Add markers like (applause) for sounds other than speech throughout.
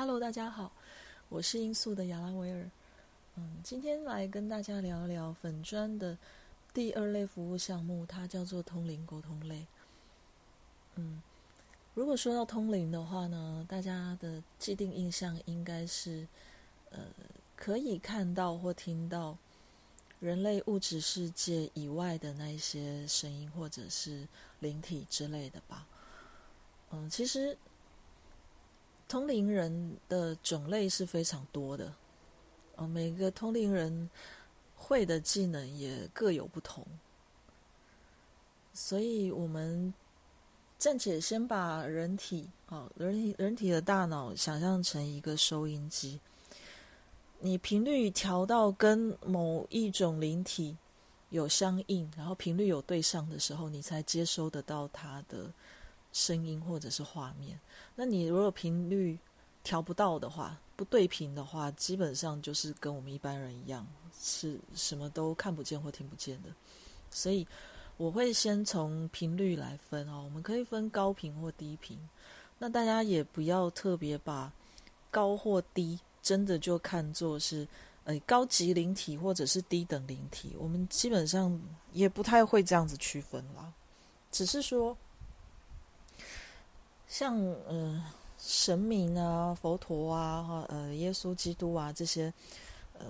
Hello，大家好，我是音速的亚拉维尔。嗯，今天来跟大家聊聊粉砖的第二类服务项目，它叫做通灵沟通类。嗯，如果说到通灵的话呢，大家的既定印象应该是，呃，可以看到或听到人类物质世界以外的那一些声音，或者是灵体之类的吧。嗯，其实。通灵人的种类是非常多的，哦，每个通灵人会的技能也各有不同，所以我们暂且先把人体，哦，人体人体的大脑想象成一个收音机，你频率调到跟某一种灵体有相应，然后频率有对上的时候，你才接收得到它的。声音或者是画面，那你如果频率调不到的话，不对频的话，基本上就是跟我们一般人一样，是什么都看不见或听不见的。所以我会先从频率来分哦，我们可以分高频或低频。那大家也不要特别把高或低真的就看作是呃高级灵体或者是低等灵体，我们基本上也不太会这样子区分啦，只是说。像呃神明啊、佛陀啊、哈呃耶稣基督啊这些呃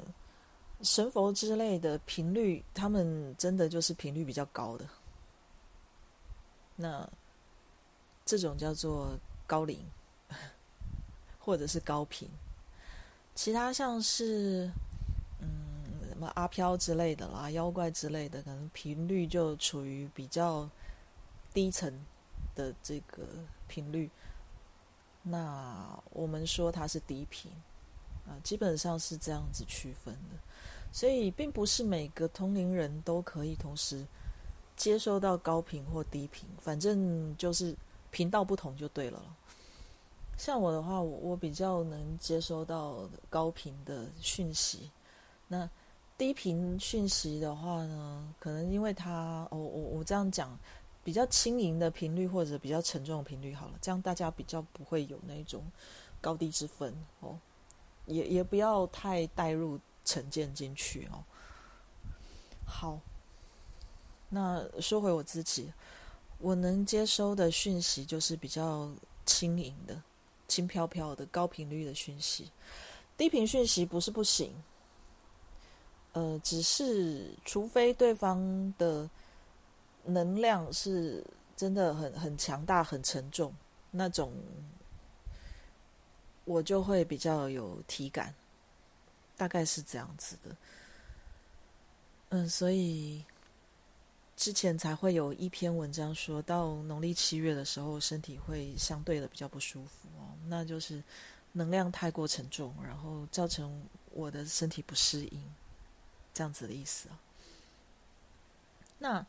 神佛之类的频率，他们真的就是频率比较高的。那这种叫做高龄，(laughs) 或者是高频。其他像是嗯什么阿飘之类的啦、妖怪之类的，可能频率就处于比较低层。的这个频率，那我们说它是低频啊，基本上是这样子区分的，所以并不是每个通灵人都可以同时接收到高频或低频，反正就是频道不同就对了。像我的话，我我比较能接收到高频的讯息，那低频讯息的话呢，可能因为它，我我我这样讲。比较轻盈的频率或者比较沉重的频率，好了，这样大家比较不会有那种高低之分哦，也也不要太带入成见进去哦。好，那说回我自己，我能接收的讯息就是比较轻盈的、轻飘飘的高频率的讯息，低频讯息不是不行，呃，只是除非对方的。能量是真的很很强大、很沉重那种，我就会比较有体感，大概是这样子的。嗯，所以之前才会有一篇文章说到农历七月的时候，身体会相对的比较不舒服哦，那就是能量太过沉重，然后造成我的身体不适应，这样子的意思啊。那。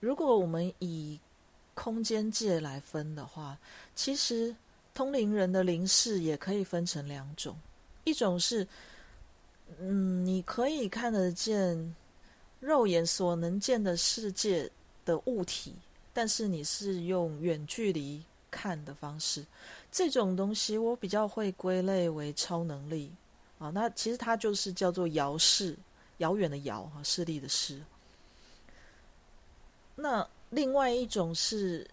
如果我们以空间界来分的话，其实通灵人的灵视也可以分成两种，一种是，嗯，你可以看得见肉眼所能见的世界的物体，但是你是用远距离看的方式，这种东西我比较会归类为超能力啊。那其实它就是叫做遥视，遥远的遥哈，视力的视。那另外一种是，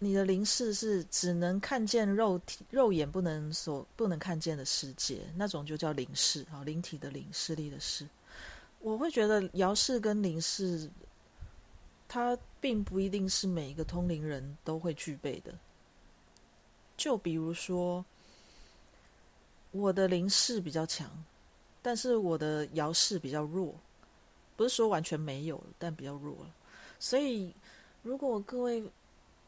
你的灵视是只能看见肉体、肉眼不能所不能看见的世界，那种就叫灵视啊，灵体的灵，视力的视。我会觉得遥视跟灵视，它并不一定是每一个通灵人都会具备的。就比如说，我的灵视比较强，但是我的遥视比较弱，不是说完全没有，但比较弱了。所以，如果各位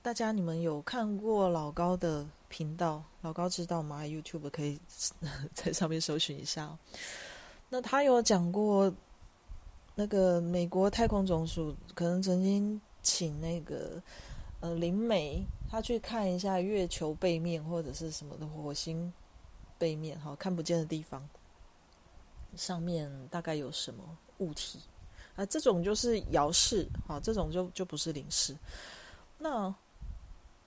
大家你们有看过老高的频道，老高知道吗？YouTube 可以 (laughs) 在上面搜寻一下。那他有讲过，那个美国太空总署可能曾经请那个呃林美，他去看一下月球背面或者是什么的火星背面，哈，看不见的地方，上面大概有什么物体。啊，这种就是遥视，啊，这种就就不是灵视。那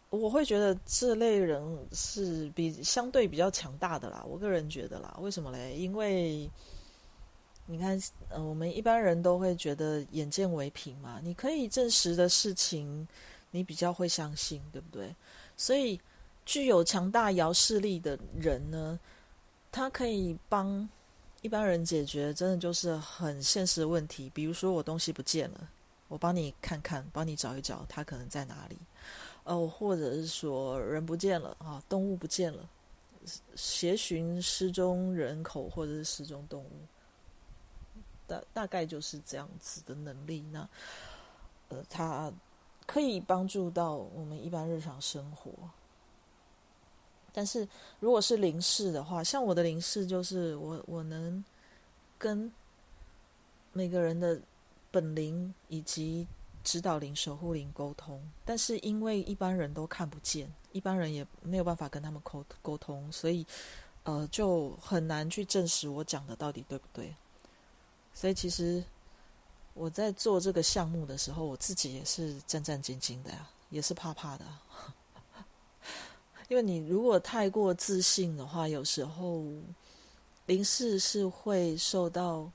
我会觉得这类人是比相对比较强大的啦。我个人觉得啦，为什么嘞？因为你看，呃，我们一般人都会觉得眼见为凭嘛，你可以证实的事情，你比较会相信，对不对？所以，具有强大遥视力的人呢，他可以帮一般人解决真的就是很现实的问题，比如说我东西不见了，我帮你看看，帮你找一找，它可能在哪里。哦，或者是说人不见了啊，动物不见了，协寻失踪人口或者是失踪动物，大大概就是这样子的能力。那呃，它可以帮助到我们一般日常生活。但是如果是灵视的话，像我的灵视，就是我我能跟每个人的本灵以及。指导灵、守护灵沟通，但是因为一般人都看不见，一般人也没有办法跟他们沟沟通，所以呃，就很难去证实我讲的到底对不对。所以其实我在做这个项目的时候，我自己也是战战兢兢的呀，也是怕怕的。因为你如果太过自信的话，有时候灵视是会受到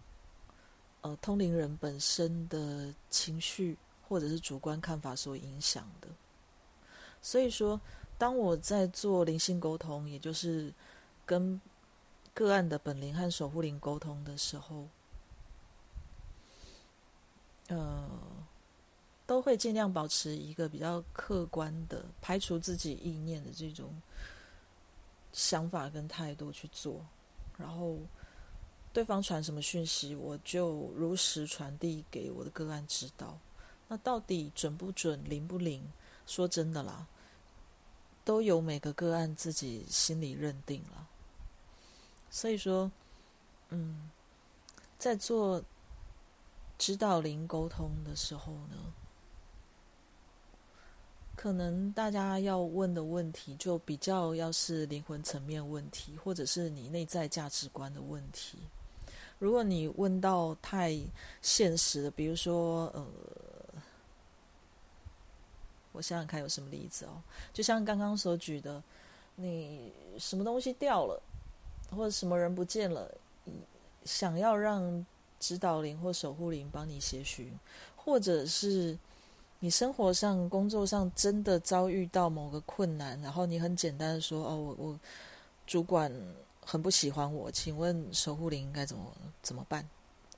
呃通灵人本身的情绪。或者是主观看法所影响的，所以说，当我在做灵性沟通，也就是跟个案的本灵和守护灵沟通的时候，呃，都会尽量保持一个比较客观的，排除自己意念的这种想法跟态度去做，然后对方传什么讯息，我就如实传递给我的个案知道。那到底准不准、灵不灵？说真的啦，都由每个个案自己心里认定了。所以说，嗯，在做指导灵沟通的时候呢，可能大家要问的问题就比较要是灵魂层面问题，或者是你内在价值观的问题。如果你问到太现实的，比如说呃。我想想看有什么例子哦，就像刚刚所举的，你什么东西掉了，或者什么人不见了，想要让指导灵或守护灵帮你协寻，或者是你生活上、工作上真的遭遇到某个困难，然后你很简单的说：“哦，我我主管很不喜欢我，请问守护灵应该怎么怎么办？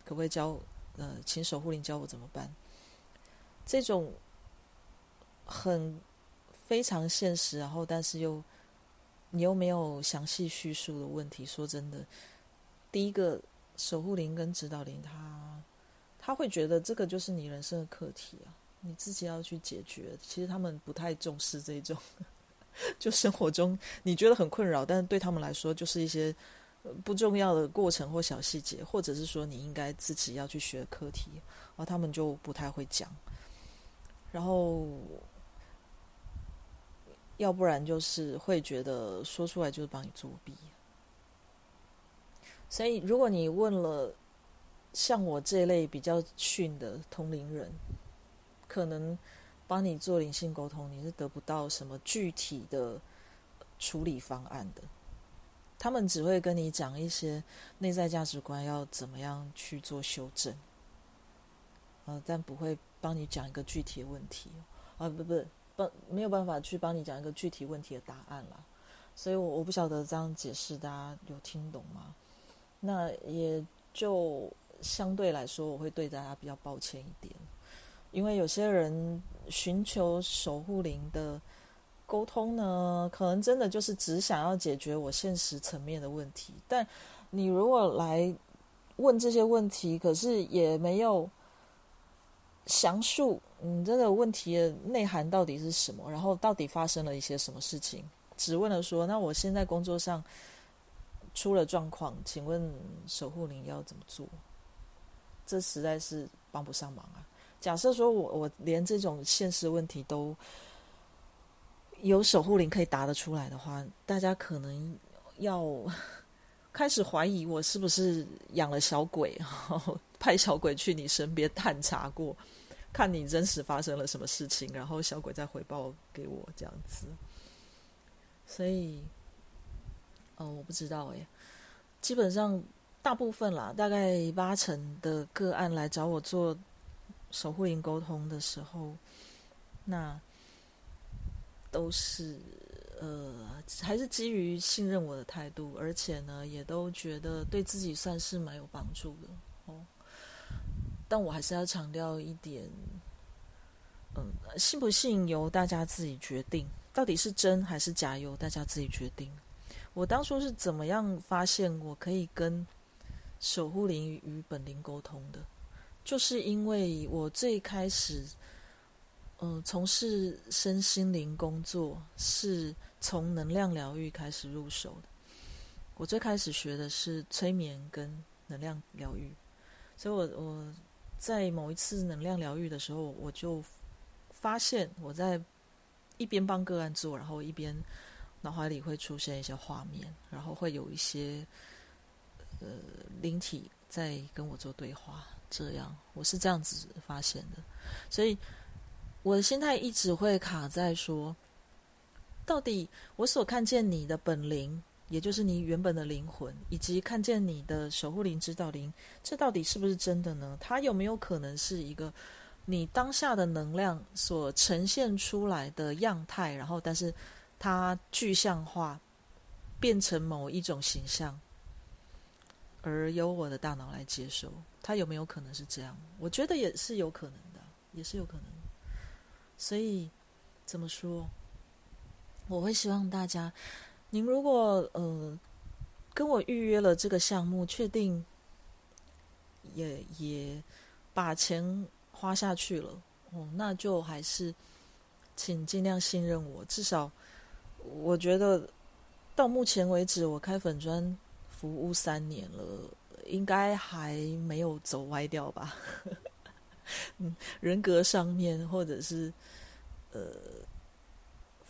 可不可以教呃，请守护灵教我怎么办？”这种。很非常现实，然后但是又你又没有详细叙述的问题。说真的，第一个守护灵跟指导灵，他他会觉得这个就是你人生的课题啊，你自己要去解决。其实他们不太重视这种，(laughs) 就生活中你觉得很困扰，但是对他们来说就是一些不重要的过程或小细节，或者是说你应该自己要去学课题，然后他们就不太会讲，然后。要不然就是会觉得说出来就是帮你作弊，所以如果你问了像我这类比较逊的同龄人，可能帮你做灵性沟通，你是得不到什么具体的处理方案的。他们只会跟你讲一些内在价值观要怎么样去做修正，呃，但不会帮你讲一个具体的问题啊，不不。没有办法去帮你讲一个具体问题的答案了，所以我我不晓得这样解释大家有听懂吗？那也就相对来说，我会对大家比较抱歉一点，因为有些人寻求守护灵的沟通呢，可能真的就是只想要解决我现实层面的问题，但你如果来问这些问题，可是也没有。详述你这个问题的内涵到底是什么？然后到底发生了一些什么事情？只问了说，那我现在工作上出了状况，请问守护灵要怎么做？这实在是帮不上忙啊！假设说我我连这种现实问题都有守护灵可以答得出来的话，大家可能要 (laughs) 开始怀疑我是不是养了小鬼，(laughs) 然后派小鬼去你身边探查过。看你真实发生了什么事情，然后小鬼再回报给我这样子。所以，哦，我不知道诶，基本上大部分啦，大概八成的个案来找我做守护灵沟通的时候，那都是。呃，还是基于信任我的态度，而且呢，也都觉得对自己算是蛮有帮助的哦。但我还是要强调一点，嗯，信不信由大家自己决定，到底是真还是假由大家自己决定。我当初是怎么样发现我可以跟守护灵与本灵沟通的？就是因为我最开始，嗯，从事身心灵工作是。从能量疗愈开始入手的，我最开始学的是催眠跟能量疗愈，所以我我在某一次能量疗愈的时候，我就发现我在一边帮个案做，然后一边脑海里会出现一些画面，然后会有一些呃灵体在跟我做对话，这样我是这样子发现的，所以我的心态一直会卡在说。到底我所看见你的本灵，也就是你原本的灵魂，以及看见你的守护灵、指导灵，这到底是不是真的呢？它有没有可能是一个你当下的能量所呈现出来的样态？然后，但是它具象化，变成某一种形象，而由我的大脑来接收，它有没有可能是这样？我觉得也是有可能的，也是有可能。所以，怎么说？我会希望大家，您如果呃跟我预约了这个项目，确定也也把钱花下去了哦，那就还是请尽量信任我。至少我觉得到目前为止，我开粉砖服务三年了，应该还没有走歪掉吧？(laughs) 嗯，人格上面或者是呃。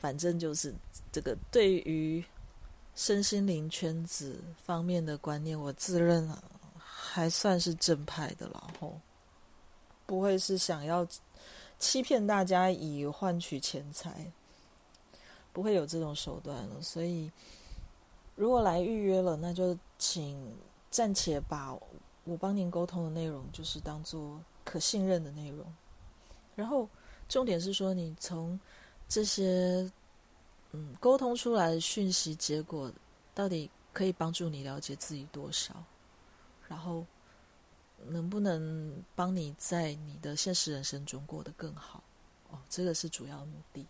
反正就是这个对于身心灵圈子方面的观念，我自认还算是正派的然后，不会是想要欺骗大家以换取钱财，不会有这种手段了。所以，如果来预约了，那就请暂且把我帮您沟通的内容，就是当做可信任的内容。然后，重点是说你从。这些，嗯，沟通出来的讯息结果，到底可以帮助你了解自己多少？然后，能不能帮你在你的现实人生中过得更好？哦，这个是主要目的。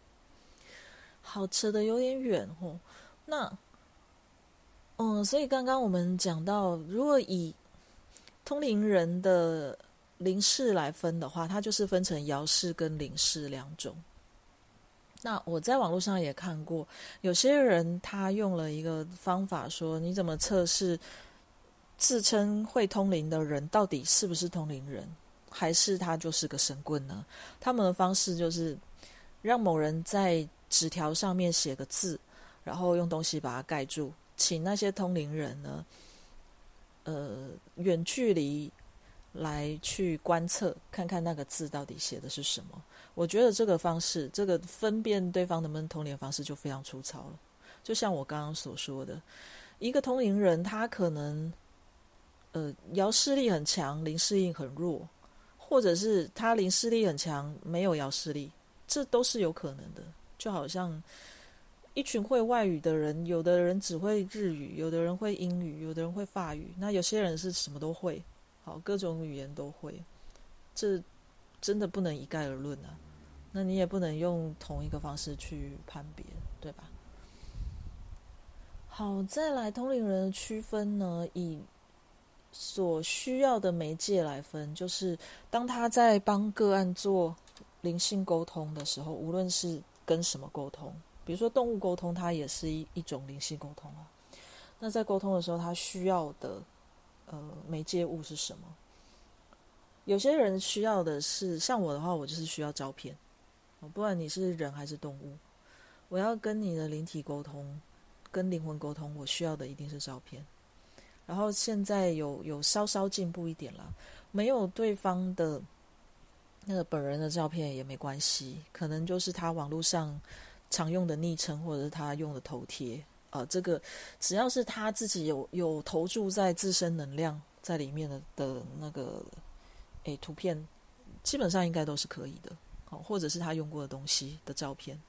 好，扯的有点远哦。那，嗯，所以刚刚我们讲到，如果以通灵人的灵视来分的话，它就是分成遥视跟灵视两种。那我在网络上也看过，有些人他用了一个方法说：“你怎么测试自称会通灵的人到底是不是通灵人，还是他就是个神棍呢？”他们的方式就是让某人在纸条上面写个字，然后用东西把它盖住，请那些通灵人呢，呃，远距离来去观测，看看那个字到底写的是什么。我觉得这个方式，这个分辨对方能不能通灵方式就非常粗糙了。就像我刚刚所说的，一个通灵人，他可能呃遥视力很强，灵视力很弱，或者是他灵视力很强，没有遥视力，这都是有可能的。就好像一群会外语的人，有的人只会日语，有的人会英语，有的人会法语，那有些人是什么都会，好，各种语言都会，这。真的不能一概而论啊，那你也不能用同一个方式去判别，对吧？好，再来通灵人的区分呢，以所需要的媒介来分，就是当他在帮个案做灵性沟通的时候，无论是跟什么沟通，比如说动物沟通，它也是一一种灵性沟通啊。那在沟通的时候，他需要的呃媒介物是什么？有些人需要的是像我的话，我就是需要照片。不管你是人还是动物，我要跟你的灵体沟通，跟灵魂沟通，我需要的一定是照片。然后现在有有稍稍进步一点了，没有对方的那个本人的照片也没关系，可能就是他网络上常用的昵称，或者是他用的头贴。呃，这个只要是他自己有有投注在自身能量在里面的的那个诶图片，基本上应该都是可以的。好，或者是他用过的东西的照片，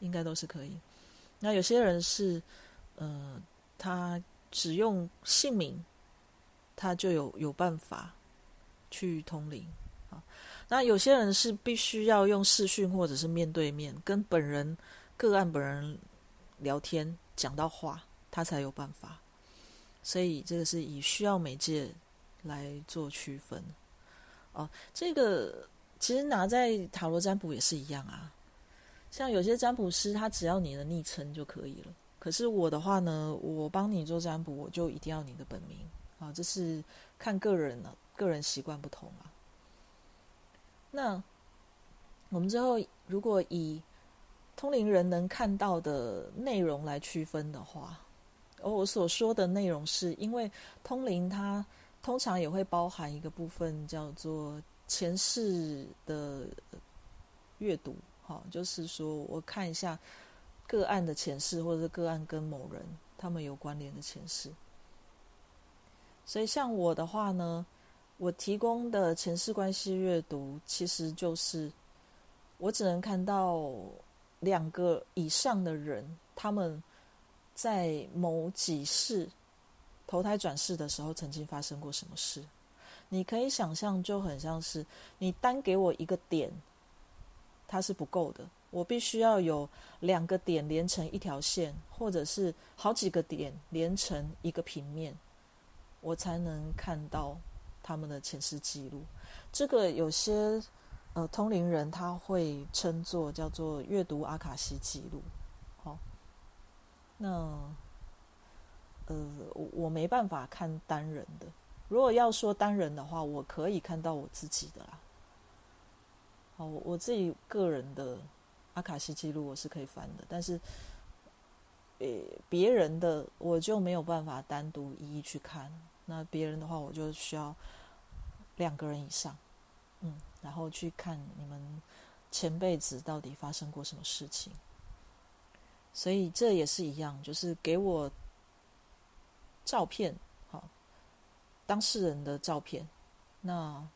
应该都是可以。那有些人是，呃，他只用姓名，他就有有办法去通灵啊。那有些人是必须要用视讯或者是面对面跟本人个案本人聊天。讲到话，他才有办法，所以这个是以需要媒介来做区分。哦，这个其实拿在塔罗占卜也是一样啊。像有些占卜师，他只要你的昵称就可以了。可是我的话呢，我帮你做占卜，我就一定要你的本名啊。这是看个人了，个人习惯不同啊。那我们之后如果以通灵人能看到的内容来区分的话，而我所说的内容是因为通灵它通常也会包含一个部分叫做前世的阅读，哈，就是说我看一下个案的前世，或者是个案跟某人他们有关联的前世。所以像我的话呢，我提供的前世关系阅读，其实就是我只能看到。两个以上的人，他们在某几世投胎转世的时候，曾经发生过什么事？你可以想象，就很像是你单给我一个点，它是不够的。我必须要有两个点连成一条线，或者是好几个点连成一个平面，我才能看到他们的前世记录。这个有些。呃，通灵人他会称作叫做阅读阿卡西记录，好，那呃，我我没办法看单人的。如果要说单人的话，我可以看到我自己的啦。好，我我自己个人的阿卡西记录我是可以翻的，但是，呃，别人的我就没有办法单独一一去看。那别人的话，我就需要两个人以上，嗯。然后去看你们前辈子到底发生过什么事情，所以这也是一样，就是给我照片，好，当事人的照片，那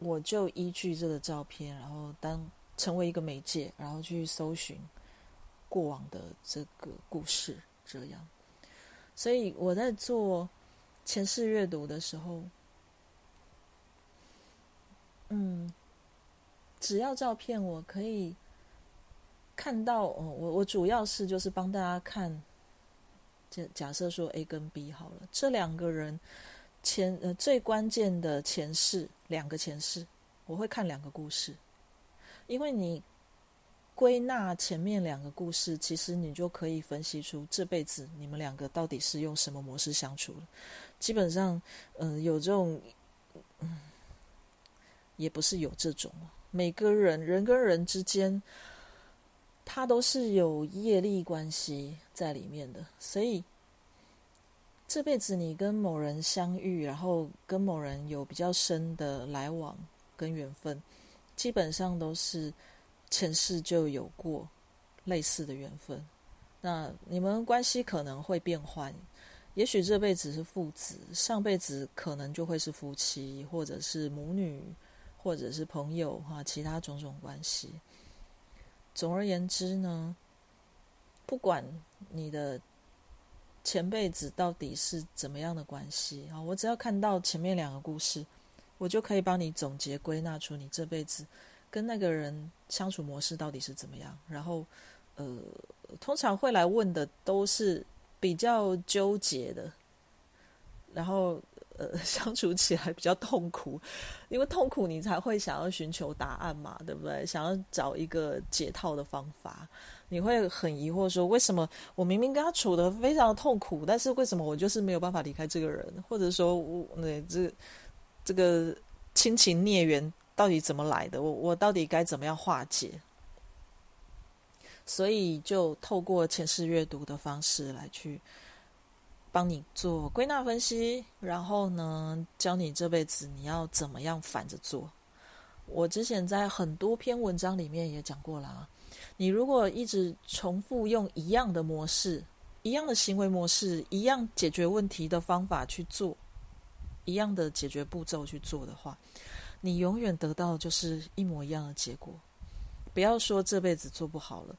我就依据这个照片，然后当成为一个媒介，然后去搜寻过往的这个故事，这样。所以我在做前世阅读的时候。嗯，只要照片，我可以看到。哦，我我主要是就是帮大家看。假假设说 A 跟 B 好了，这两个人前呃最关键的前世，两个前世，我会看两个故事，因为你归纳前面两个故事，其实你就可以分析出这辈子你们两个到底是用什么模式相处了。基本上，嗯，有这种，嗯。也不是有这种，每个人人跟人之间，他都是有业力关系在里面的，所以这辈子你跟某人相遇，然后跟某人有比较深的来往跟缘分，基本上都是前世就有过类似的缘分。那你们关系可能会变换，也许这辈子是父子，上辈子可能就会是夫妻，或者是母女。或者是朋友哈，其他种种关系。总而言之呢，不管你的前辈子到底是怎么样的关系啊，我只要看到前面两个故事，我就可以帮你总结归纳出你这辈子跟那个人相处模式到底是怎么样。然后，呃，通常会来问的都是比较纠结的，然后。呃，(laughs) 相处起来比较痛苦，因为痛苦你才会想要寻求答案嘛，对不对？想要找一个解套的方法，你会很疑惑说，为什么我明明跟他处的非常痛苦，但是为什么我就是没有办法离开这个人？或者说，我那这这个亲情孽缘到底怎么来的？我我到底该怎么样化解？所以就透过前世阅读的方式来去。帮你做归纳分析，然后呢，教你这辈子你要怎么样反着做。我之前在很多篇文章里面也讲过了啊。你如果一直重复用一样的模式、一样的行为模式、一样解决问题的方法去做，一样的解决步骤去做的话，你永远得到就是一模一样的结果。不要说这辈子做不好了，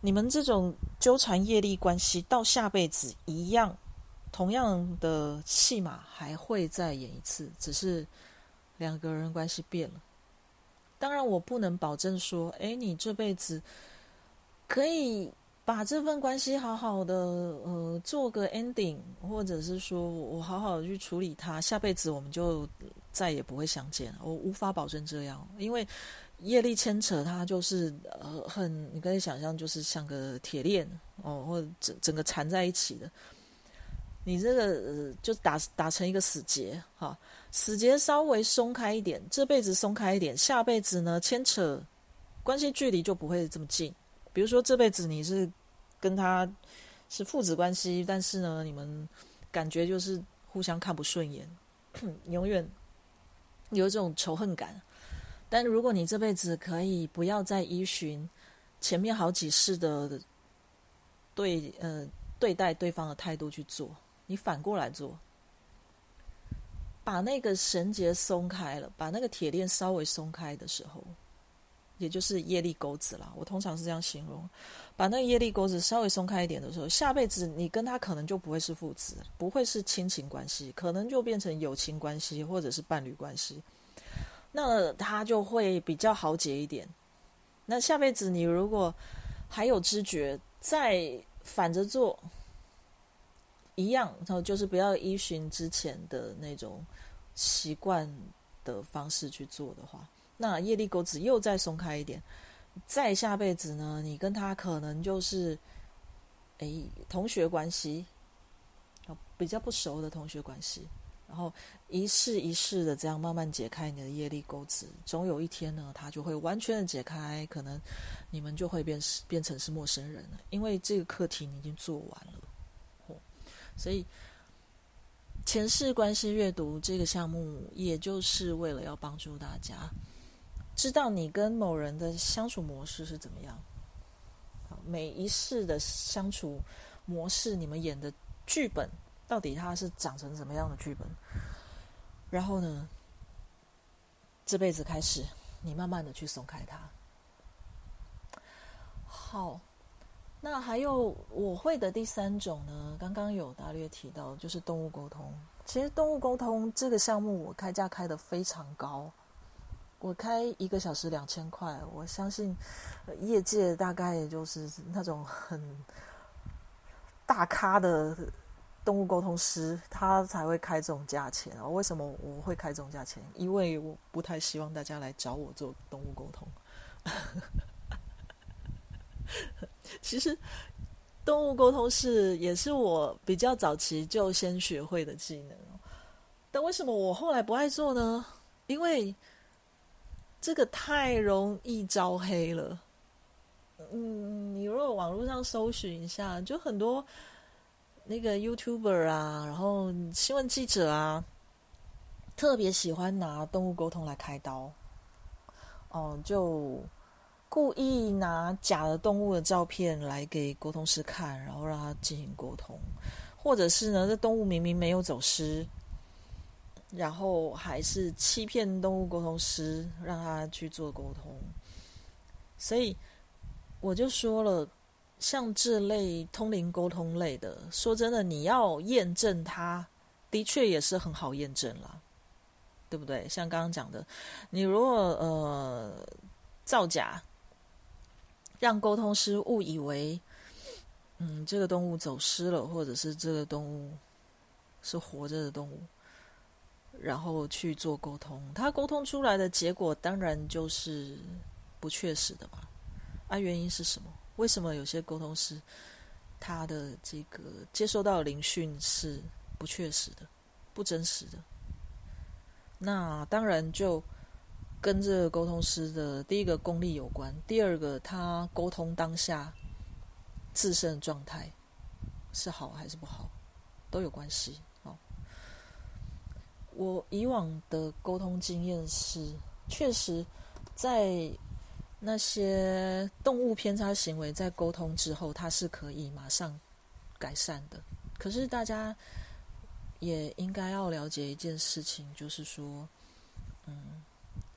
你们这种纠缠业力关系到下辈子一样，同样的戏码还会再演一次，只是两个人关系变了。当然，我不能保证说，哎，你这辈子可以把这份关系好好的，呃，做个 ending，或者是说我好好的去处理它，下辈子我们就再也不会相见。我无法保证这样，因为业力牵扯，它就是呃，很你可以想象，就是像个铁链哦，或整整个缠在一起的。你这个呃，就打打成一个死结，哈，死结稍微松开一点，这辈子松开一点，下辈子呢牵扯关系距离就不会这么近。比如说这辈子你是跟他是父子关系，但是呢你们感觉就是互相看不顺眼，永远有一种仇恨感。但如果你这辈子可以不要再依循前面好几世的对呃对待对方的态度去做。你反过来做，把那个绳结松开了，把那个铁链稍微松开的时候，也就是业力钩子啦。我通常是这样形容：把那个业力钩子稍微松开一点的时候，下辈子你跟他可能就不会是父子，不会是亲情关系，可能就变成友情关系或者是伴侣关系。那他就会比较好解一点。那下辈子你如果还有知觉，再反着做。一样，然后就是不要依循之前的那种习惯的方式去做的话，那业力钩子又再松开一点，再下辈子呢，你跟他可能就是，哎，同学关系，比较不熟的同学关系，然后一世一世的这样慢慢解开你的业力钩子，总有一天呢，他就会完全的解开，可能你们就会变变成是陌生人了，因为这个课题你已经做完了。哦。所以，前世关系阅读这个项目，也就是为了要帮助大家知道你跟某人的相处模式是怎么样。每一世的相处模式，你们演的剧本到底它是长成什么样的剧本？然后呢，这辈子开始，你慢慢的去松开它。好。那还有我会的第三种呢？刚刚有大略提到，就是动物沟通。其实动物沟通这个项目，我开价开的非常高，我开一个小时两千块。我相信业界大概也就是那种很大咖的动物沟通师，他才会开这种价钱。为什么我会开这种价钱？因为我不太希望大家来找我做动物沟通。(laughs) 其实，动物沟通是也是我比较早期就先学会的技能但为什么我后来不爱做呢？因为这个太容易招黑了。嗯，你如果网络上搜寻一下，就很多那个 YouTuber 啊，然后新闻记者啊，特别喜欢拿动物沟通来开刀。哦，就。故意拿假的动物的照片来给沟通师看，然后让他进行沟通，或者是呢，这动物明明没有走失，然后还是欺骗动物沟通师让他去做沟通。所以我就说了，像这类通灵沟通类的，说真的，你要验证它，的确也是很好验证了，对不对？像刚刚讲的，你如果呃造假。让沟通师误以为，嗯，这个动物走失了，或者是这个动物是活着的动物，然后去做沟通，他沟通出来的结果当然就是不确实的嘛。啊，原因是什么？为什么有些沟通师他的这个接收到灵讯是不确实的、不真实的？那当然就。跟这个沟通师的第一个功力有关，第二个他沟通当下自身状态是好还是不好，都有关系。我以往的沟通经验是，确实，在那些动物偏差行为在沟通之后，它是可以马上改善的。可是大家也应该要了解一件事情，就是说，嗯，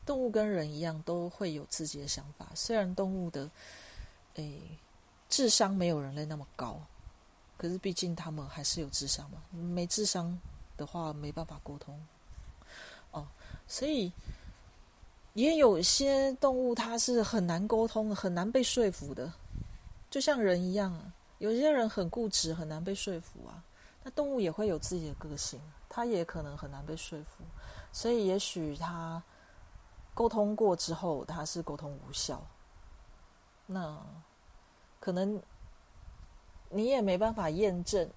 动物跟人一样都会有自己的想法。虽然动物的诶智商没有人类那么高，可是毕竟他们还是有智商嘛。没智商的话，没办法沟通。哦，所以。也有些动物，它是很难沟通，很难被说服的，就像人一样。有些人很固执，很难被说服啊。那动物也会有自己的个性，它也可能很难被说服。所以，也许它沟通过之后，它是沟通无效。那可能你也没办法验证，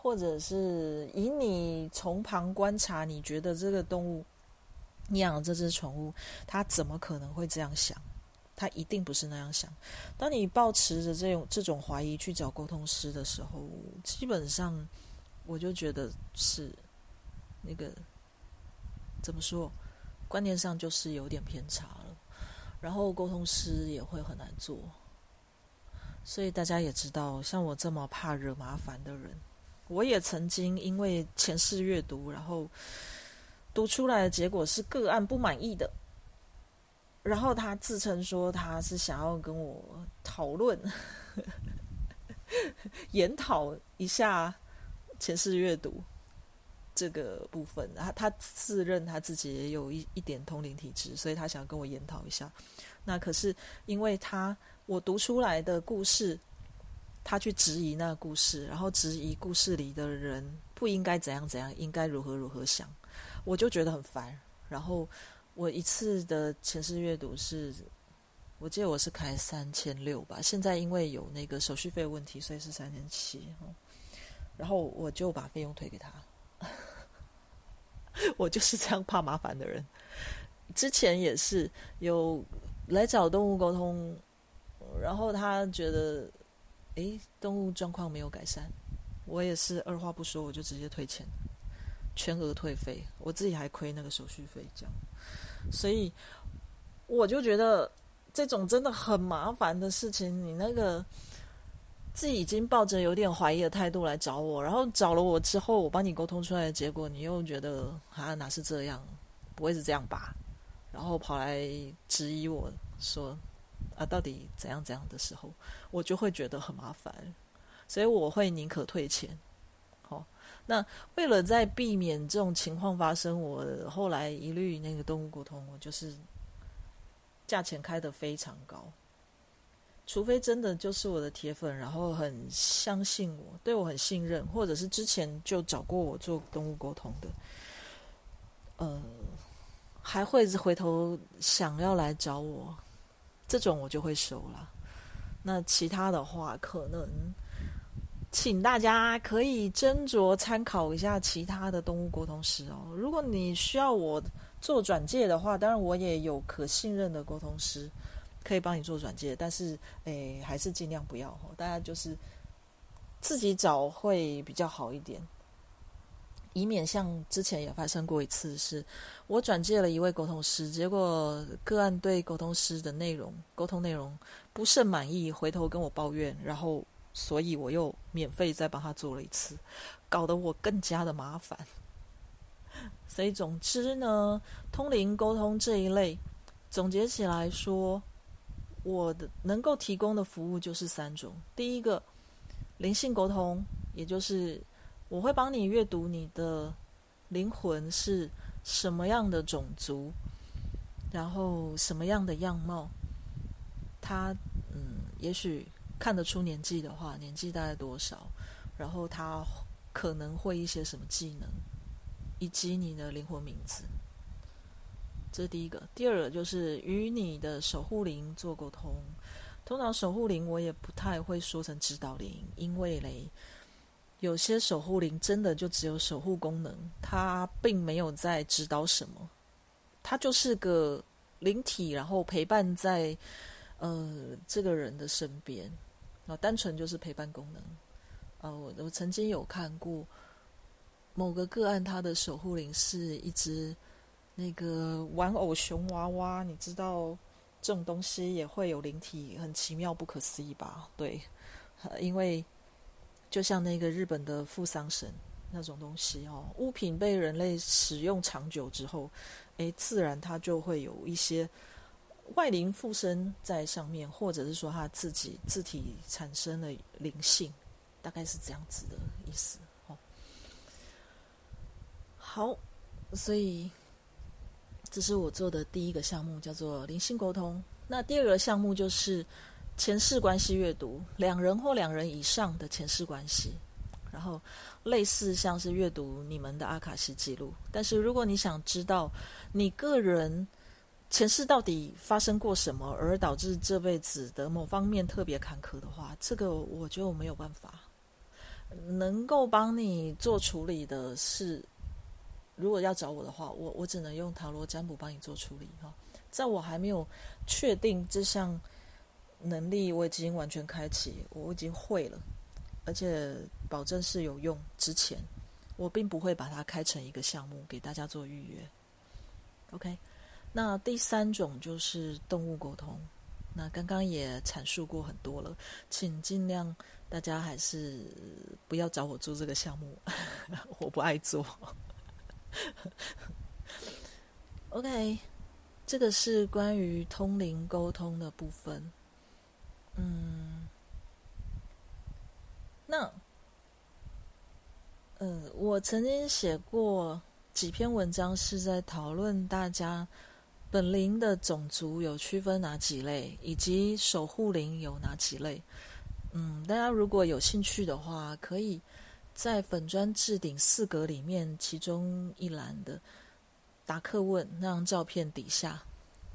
或者是以你从旁观察，你觉得这个动物。你养的这只宠物，它怎么可能会这样想？它一定不是那样想。当你抱持着这种这种怀疑去找沟通师的时候，基本上我就觉得是那个怎么说，观念上就是有点偏差了。然后沟通师也会很难做。所以大家也知道，像我这么怕惹麻烦的人，我也曾经因为前世阅读，然后。读出来的结果是个案不满意的，然后他自称说他是想要跟我讨论、(laughs) 研讨一下前世阅读这个部分。他他自认他自己也有一一点通灵体质，所以他想要跟我研讨一下。那可是因为他我读出来的故事，他去质疑那个故事，然后质疑故事里的人不应该怎样怎样，应该如何如何想。我就觉得很烦，然后我一次的前世阅读是，我记得我是开三千六吧，现在因为有那个手续费问题，所以是三千七。然后我就把费用退给他，(laughs) 我就是这样怕麻烦的人。之前也是有来找动物沟通，然后他觉得，诶，动物状况没有改善，我也是二话不说，我就直接退钱。全额退费，我自己还亏那个手续费，这样，所以我就觉得这种真的很麻烦的事情，你那个自己已经抱着有点怀疑的态度来找我，然后找了我之后，我帮你沟通出来的结果，你又觉得啊哪是这样，不会是这样吧？然后跑来质疑我说啊到底怎样怎样的时候，我就会觉得很麻烦，所以我会宁可退钱。好那为了在避免这种情况发生，我后来一律那个动物沟通，我就是价钱开的非常高，除非真的就是我的铁粉，然后很相信我，对我很信任，或者是之前就找过我做动物沟通的，呃，还会回头想要来找我，这种我就会收了。那其他的话，可能。请大家可以斟酌参考一下其他的动物沟通师哦。如果你需要我做转介的话，当然我也有可信任的沟通师可以帮你做转介，但是诶，还是尽量不要哦大家就是自己找会比较好一点，以免像之前也发生过一次，是我转介了一位沟通师，结果个案对沟通师的内容、沟通内容不甚满意，回头跟我抱怨，然后。所以我又免费再帮他做了一次，搞得我更加的麻烦。(laughs) 所以总之呢，通灵沟通这一类，总结起来说，我的能够提供的服务就是三种：第一个，灵性沟通，也就是我会帮你阅读你的灵魂是什么样的种族，然后什么样的样貌，他嗯，也许。看得出年纪的话，年纪大概多少？然后他可能会一些什么技能，以及你的灵魂名字。这是第一个。第二个就是与你的守护灵做沟通。通常守护灵我也不太会说成指导灵，因为嘞，有些守护灵真的就只有守护功能，它并没有在指导什么，它就是个灵体，然后陪伴在呃这个人的身边。啊，单纯就是陪伴功能。啊，我我曾经有看过某个个案，他的守护灵是一只那个玩偶熊娃娃，你知道这种东西也会有灵体，很奇妙不可思议吧？对，因为就像那个日本的富桑神那种东西哦，物品被人类使用长久之后，诶，自然它就会有一些外灵附身在上面，或者是说它自己自体产生了灵性，大概是这样子的意思哦。好，所以。这是我做的第一个项目，叫做灵性沟通。那第二个项目就是前世关系阅读，两人或两人以上的前世关系，然后类似像是阅读你们的阿卡西记录。但是如果你想知道你个人前世到底发生过什么，而导致这辈子的某方面特别坎坷的话，这个我就没有办法能够帮你做处理的是。如果要找我的话，我我只能用塔罗占卜帮你做处理哈。在我还没有确定这项能力我已经完全开启，我已经会了，而且保证是有用之前，我并不会把它开成一个项目给大家做预约。OK，那第三种就是动物沟通，那刚刚也阐述过很多了，请尽量大家还是不要找我做这个项目，(laughs) 我不爱做。OK，这个是关于通灵沟通的部分。嗯，那，嗯，我曾经写过几篇文章，是在讨论大家本灵的种族有区分哪几类，以及守护灵有哪几类。嗯，大家如果有兴趣的话，可以。在粉砖置顶四格里面，其中一栏的答客问那张照片底下，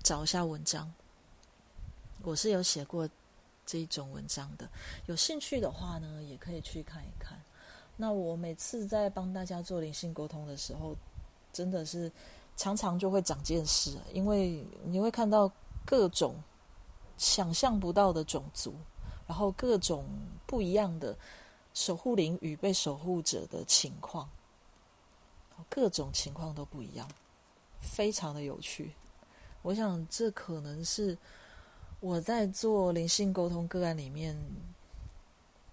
找一下文章。我是有写过这一种文章的，有兴趣的话呢，也可以去看一看。那我每次在帮大家做灵性沟通的时候，真的是常常就会长见识，因为你会看到各种想象不到的种族，然后各种不一样的。守护灵与被守护者的情况，各种情况都不一样，非常的有趣。我想这可能是我在做灵性沟通个案里面，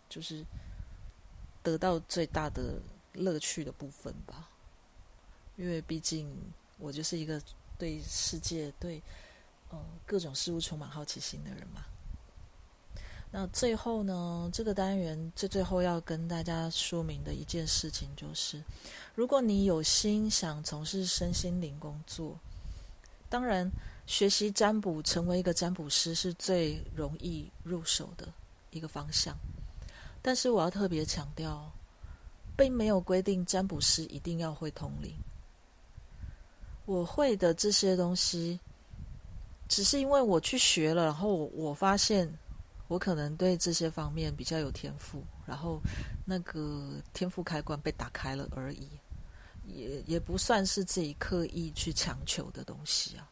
就是得到最大的乐趣的部分吧。因为毕竟我就是一个对世界、对呃各种事物充满好奇心的人嘛。那最后呢，这个单元最最后要跟大家说明的一件事情就是，如果你有心想从事身心灵工作，当然学习占卜成为一个占卜师是最容易入手的一个方向。但是我要特别强调，并没有规定占卜师一定要会通灵。我会的这些东西，只是因为我去学了，然后我发现。我可能对这些方面比较有天赋，然后那个天赋开关被打开了而已，也也不算是自己刻意去强求的东西啊。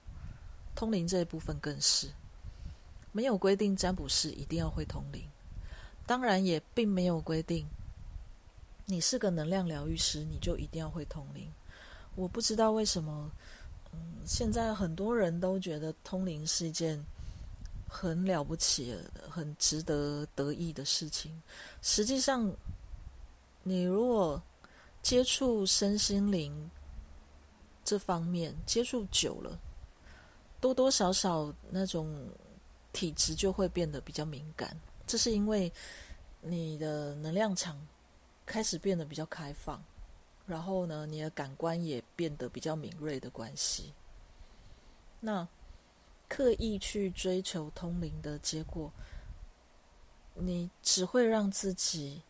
通灵这一部分更是没有规定占卜师一定要会通灵，当然也并没有规定你是个能量疗愈师你就一定要会通灵。我不知道为什么，嗯，现在很多人都觉得通灵是一件。很了不起，很值得得意的事情。实际上，你如果接触身心灵这方面接触久了，多多少少那种体质就会变得比较敏感。这是因为你的能量场开始变得比较开放，然后呢，你的感官也变得比较敏锐的关系。那。刻意去追求通灵的结果，你只会让自己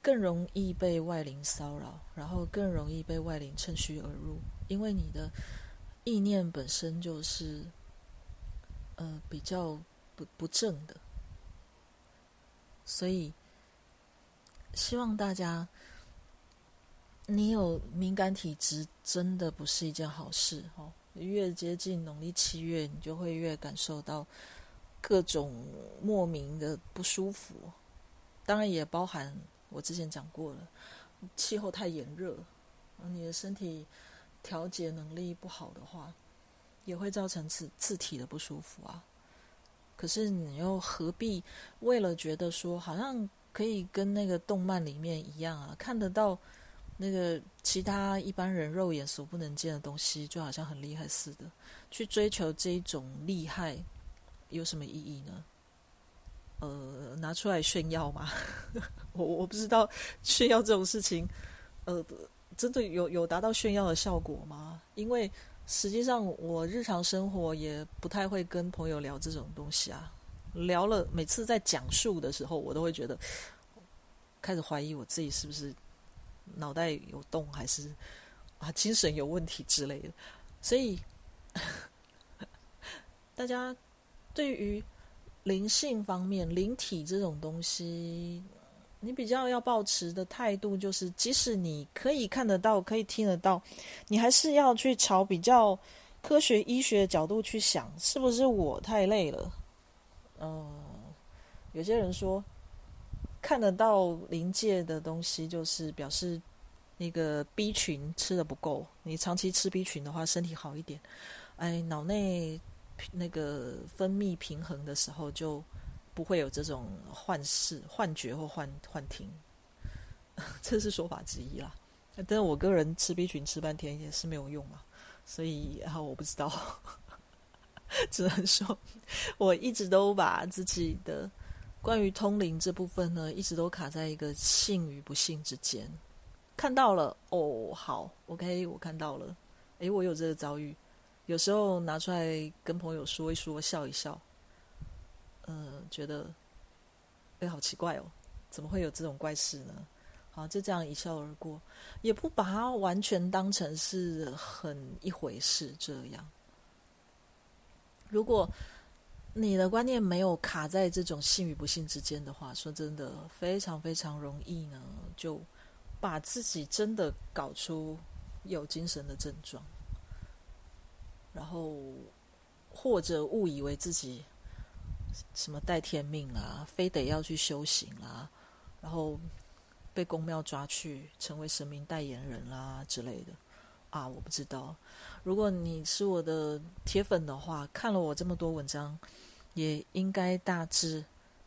更容易被外灵骚扰，然后更容易被外灵趁虚而入，因为你的意念本身就是呃比较不不正的，所以希望大家，你有敏感体质，真的不是一件好事哦。越接近农历七月，你就会越感受到各种莫名的不舒服。当然，也包含我之前讲过了，气候太炎热，你的身体调节能力不好的话，也会造成自自体的不舒服啊。可是你又何必为了觉得说好像可以跟那个动漫里面一样啊，看得到那个其他一般人肉眼所不能见的东西，就好像很厉害似的，去追求这一种厉害，有什么意义呢？呃，拿出来炫耀吗？(laughs) 我我不知道炫耀这种事情，呃，真的有有达到炫耀的效果吗？因为实际上我日常生活也不太会跟朋友聊这种东西啊。聊了，每次在讲述的时候，我都会觉得开始怀疑我自己是不是脑袋有洞，还是啊精神有问题之类的。所以 (laughs) 大家对于。灵性方面，灵体这种东西，你比较要保持的态度就是，即使你可以看得到、可以听得到，你还是要去朝比较科学医学的角度去想，是不是我太累了？嗯，有些人说看得到临界的东西，就是表示那个 B 群吃的不够，你长期吃 B 群的话，身体好一点。哎，脑内。那个分泌平衡的时候，就不会有这种幻视、幻觉或幻幻听，(laughs) 这是说法之一啦。但是我个人吃 B 群吃半天也是没有用嘛，所以然后我不知道，(laughs) 只能说我一直都把自己的关于通灵这部分呢，一直都卡在一个信与不信之间。看到了哦，好，OK，我看到了，诶，我有这个遭遇。有时候拿出来跟朋友说一说，笑一笑，嗯，觉得哎，好奇怪哦，怎么会有这种怪事呢？好，就这样一笑而过，也不把它完全当成是很一回事。这样，如果你的观念没有卡在这种信与不信之间的话，说真的，非常非常容易呢，就把自己真的搞出有精神的症状。然后，或者误以为自己什么带天命啊，非得要去修行啊，然后被公庙抓去成为神明代言人啦之类的啊，我不知道。如果你是我的铁粉的话，看了我这么多文章，也应该大致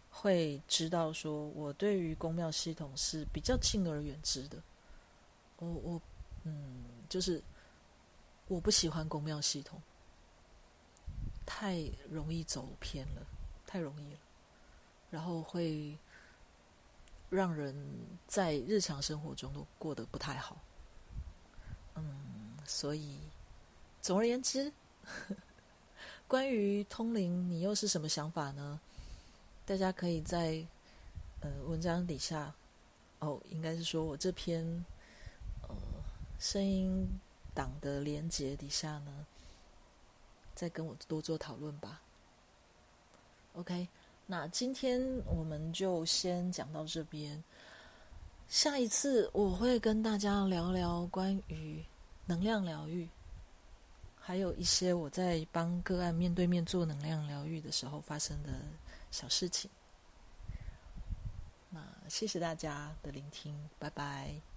会知道，说我对于公庙系统是比较敬而远之的。我我嗯，就是。我不喜欢公庙系统，太容易走偏了，太容易了，然后会让人在日常生活中都过得不太好。嗯，所以总而言之，(laughs) 关于通灵，你又是什么想法呢？大家可以在呃文章底下，哦，应该是说我这篇呃声音。党的连接底下呢，再跟我多做讨论吧。OK，那今天我们就先讲到这边。下一次我会跟大家聊聊关于能量疗愈，还有一些我在帮个案面对面做能量疗愈的时候发生的小事情。那谢谢大家的聆听，拜拜。